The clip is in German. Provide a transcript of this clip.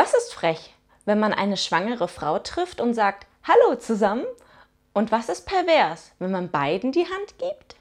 Was ist frech, wenn man eine schwangere Frau trifft und sagt Hallo zusammen? Und was ist pervers, wenn man beiden die Hand gibt?